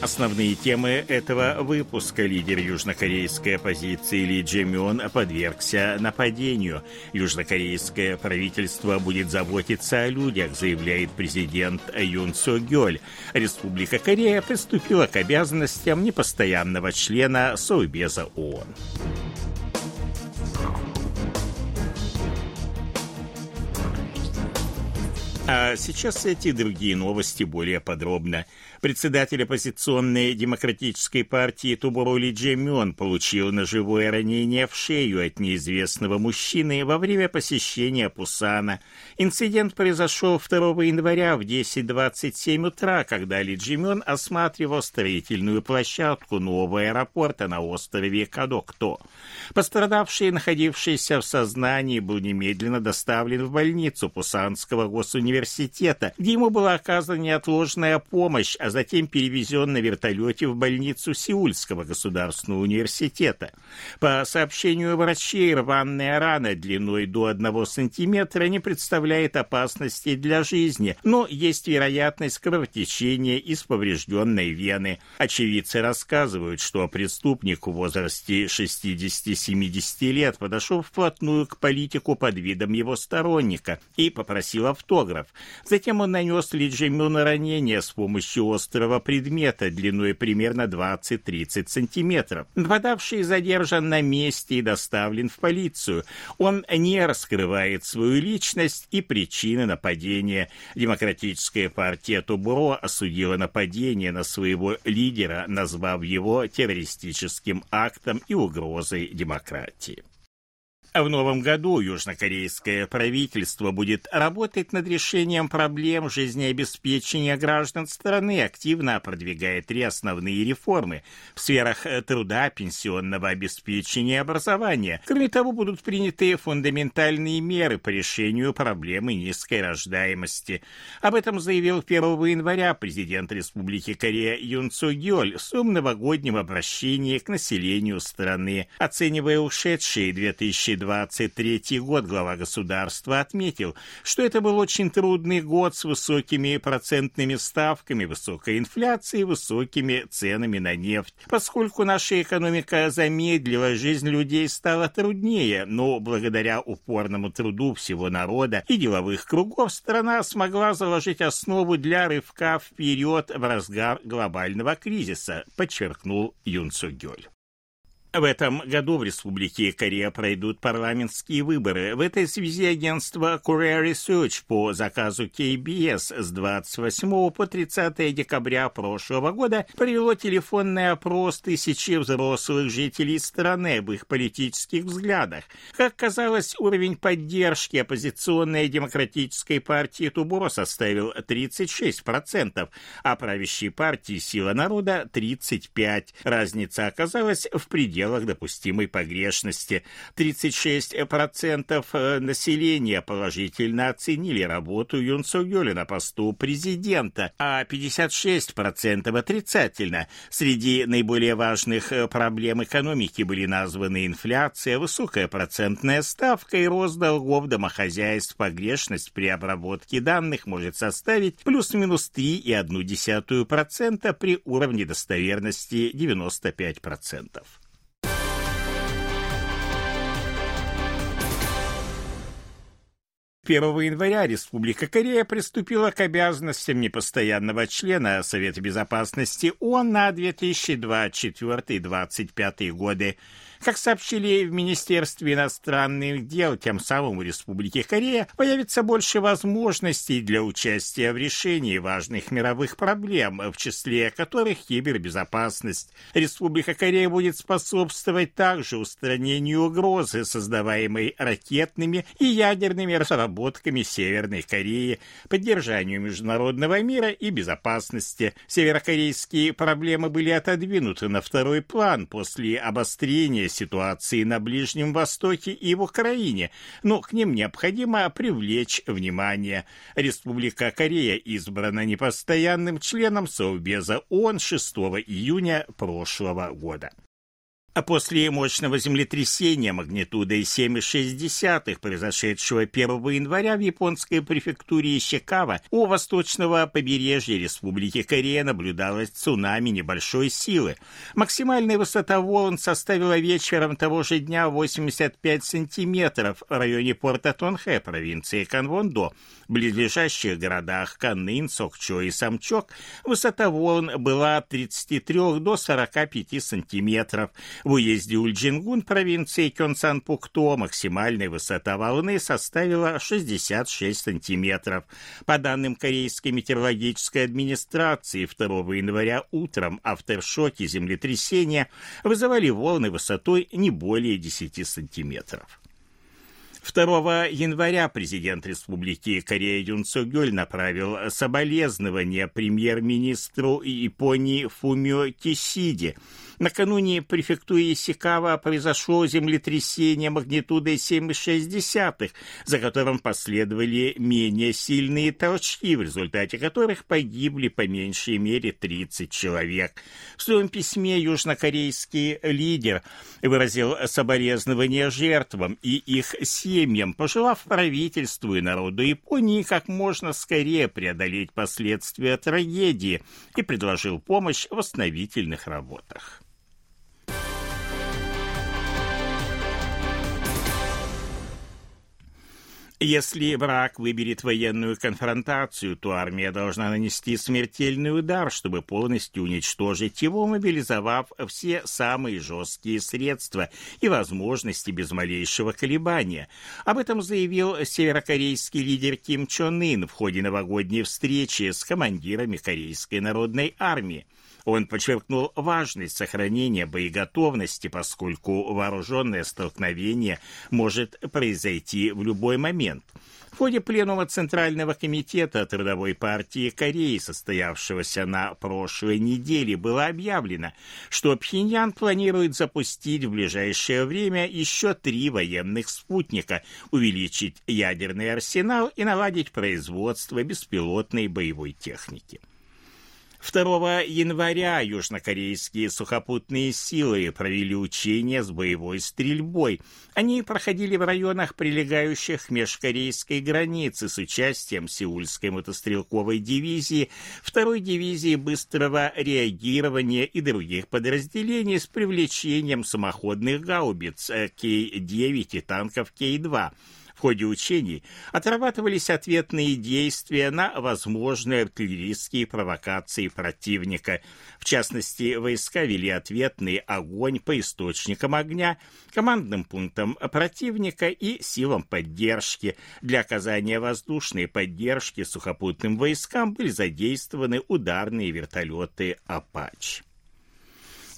Основные темы этого выпуска. Лидер южнокорейской оппозиции Ли Джемион подвергся нападению. Южнокорейское правительство будет заботиться о людях, заявляет президент Юн Со Гёль. Республика Корея приступила к обязанностям непостоянного члена Совбеза ООН. А сейчас эти другие новости более подробно. Председатель оппозиционной демократической партии Тубурули Джемён получил ножевое ранение в шею от неизвестного мужчины во время посещения Пусана. Инцидент произошел 2 января в 10.27 утра, когда Ли Джемён осматривал строительную площадку нового аэропорта на острове Кадокто. Пострадавший, находившийся в сознании, был немедленно доставлен в больницу Пусанского госуниверситета, где ему была оказана неотложная помощь, а затем перевезен на вертолете в больницу Сеульского государственного университета. По сообщению врачей, рваная рана длиной до 1 сантиметра не представляет опасности для жизни, но есть вероятность кровотечения из поврежденной вены. Очевидцы рассказывают, что преступник в возрасте 60-70 лет подошел вплотную к политику под видом его сторонника и попросил автограф. Затем он нанес Лиджимюну ранение с помощью острого предмета длиной примерно 20-30 сантиметров. Нападавший задержан на месте и доставлен в полицию. Он не раскрывает свою личность и причины нападения. Демократическая партия Тубуро осудила нападение на своего лидера, назвав его террористическим актом и угрозой демократии. В новом году южнокорейское правительство будет работать над решением проблем жизнеобеспечения граждан страны, активно продвигая три основные реформы в сферах труда, пенсионного обеспечения и образования. Кроме того, будут приняты фундаментальные меры по решению проблемы низкой рождаемости. Об этом заявил 1 января президент Республики Корея Юн Цу Гёль в своем новогоднем обращении к населению страны, оценивая ушедшие 2000 2023 год глава государства отметил, что это был очень трудный год с высокими процентными ставками, высокой инфляцией, высокими ценами на нефть. Поскольку наша экономика замедлила, жизнь людей стала труднее, но благодаря упорному труду всего народа и деловых кругов страна смогла заложить основу для рывка вперед в разгар глобального кризиса, подчеркнул Юн Сугёль. В этом году в Республике Корея пройдут парламентские выборы. В этой связи агентство Korea Research по заказу KBS с 28 по 30 декабря прошлого года провело телефонный опрос тысячи взрослых жителей страны об их политических взглядах. Как казалось, уровень поддержки оппозиционной демократической партии Тубуро составил 36%, а правящей партии «Сила народа» 35%. Разница оказалась в пределах пределах допустимой погрешности. 36% э, населения положительно оценили работу Юн Согёля на посту президента, а 56% отрицательно. Среди наиболее важных э, проблем экономики были названы инфляция, высокая процентная ставка и рост долгов домохозяйств. Погрешность при обработке данных может составить плюс-минус 3,1% при уровне достоверности 95%. 1 января Республика Корея приступила к обязанностям непостоянного члена Совета Безопасности ООН на 2024-2025 годы. Как сообщили в Министерстве иностранных дел, тем самым у Республики Корея появится больше возможностей для участия в решении важных мировых проблем, в числе которых кибербезопасность. Республика Корея будет способствовать также устранению угрозы, создаваемой ракетными и ядерными разработками Северной Кореи, поддержанию международного мира и безопасности. Северокорейские проблемы были отодвинуты на второй план после обострения ситуации на Ближнем Востоке и в Украине, но к ним необходимо привлечь внимание. Республика Корея избрана непостоянным членом Совбеза ООН 6 июня прошлого года. А после мощного землетрясения магнитудой 7,6, произошедшего 1 января в японской префектуре Ищикава, у восточного побережья Республики Корея наблюдалось цунами небольшой силы. Максимальная высота волн составила вечером того же дня 85 сантиметров в районе порта Тонхэ, провинции Канвондо. В близлежащих городах Каннын, Сокчо и Самчок высота волн была от 33 до 45 сантиметров. В уезде Ульджингун провинции Кёнсан-Пукто максимальная высота волны составила 66 сантиметров. По данным Корейской метеорологической администрации, 2 января утром авторшоки землетрясения вызывали волны высотой не более 10 сантиметров. 2 января президент Республики Корея Юн Цогёль направил соболезнования премьер-министру Японии Фумио Кисиде – Накануне в префектуре Исикава произошло землетрясение магнитудой 7,6, за которым последовали менее сильные толчки, в результате которых погибли по меньшей мере 30 человек. В своем письме южнокорейский лидер выразил соболезнования жертвам и их семьям, пожелав правительству и народу Японии как можно скорее преодолеть последствия трагедии и предложил помощь в восстановительных работах. Если враг выберет военную конфронтацию, то армия должна нанести смертельный удар, чтобы полностью уничтожить его, мобилизовав все самые жесткие средства и возможности без малейшего колебания. Об этом заявил северокорейский лидер Ким Чон Ын в ходе новогодней встречи с командирами Корейской народной армии. Он подчеркнул важность сохранения боеготовности, поскольку вооруженное столкновение может произойти в любой момент. В ходе пленума Центрального комитета Трудовой партии Кореи, состоявшегося на прошлой неделе, было объявлено, что Пхеньян планирует запустить в ближайшее время еще три военных спутника, увеличить ядерный арсенал и наладить производство беспилотной боевой техники. 2 января южнокорейские сухопутные силы провели учения с боевой стрельбой. Они проходили в районах, прилегающих к межкорейской границе с участием Сеульской мотострелковой дивизии, второй дивизии быстрого реагирования и других подразделений с привлечением самоходных гаубиц К-9 и танков К-2. В ходе учений отрабатывались ответные действия на возможные артиллерийские провокации противника. В частности, войска вели ответный огонь по источникам огня, командным пунктам противника и силам поддержки. Для оказания воздушной поддержки сухопутным войскам были задействованы ударные вертолеты «Апач».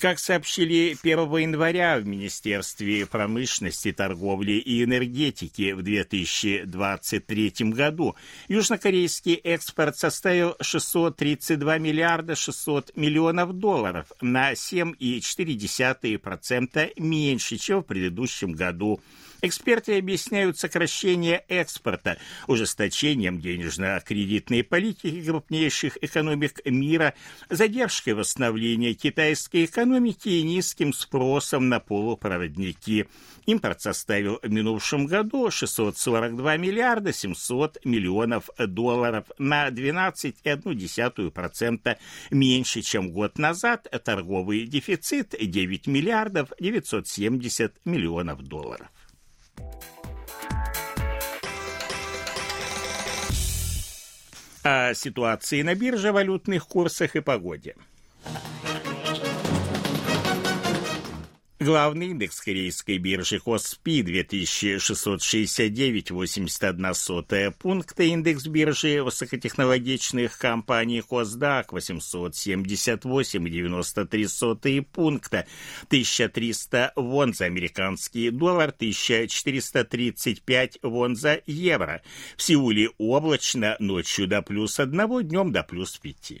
Как сообщили 1 января в Министерстве промышленности, торговли и энергетики в 2023 году, южнокорейский экспорт составил 632 миллиарда 600 миллионов долларов на 7,4% меньше, чем в предыдущем году. Эксперты объясняют сокращение экспорта ужесточением денежно-кредитной политики крупнейших экономик мира, задержкой восстановления китайской экономики и низким спросом на полупроводники. Импорт составил в минувшем году 642 миллиарда 700 миллионов долларов на 12,1% меньше, чем год назад. Торговый дефицит 9 миллиардов 970 миллионов долларов. О ситуации на бирже, валютных курсах и погоде. Главный индекс корейской биржи Коспи 2669,81 пункта, индекс биржи высокотехнологичных компаний Косдак 878,93 пункта, 1300 вон за американский доллар, 1435 вон за евро. В Сеуле облачно, ночью до плюс 1, днем до плюс 5.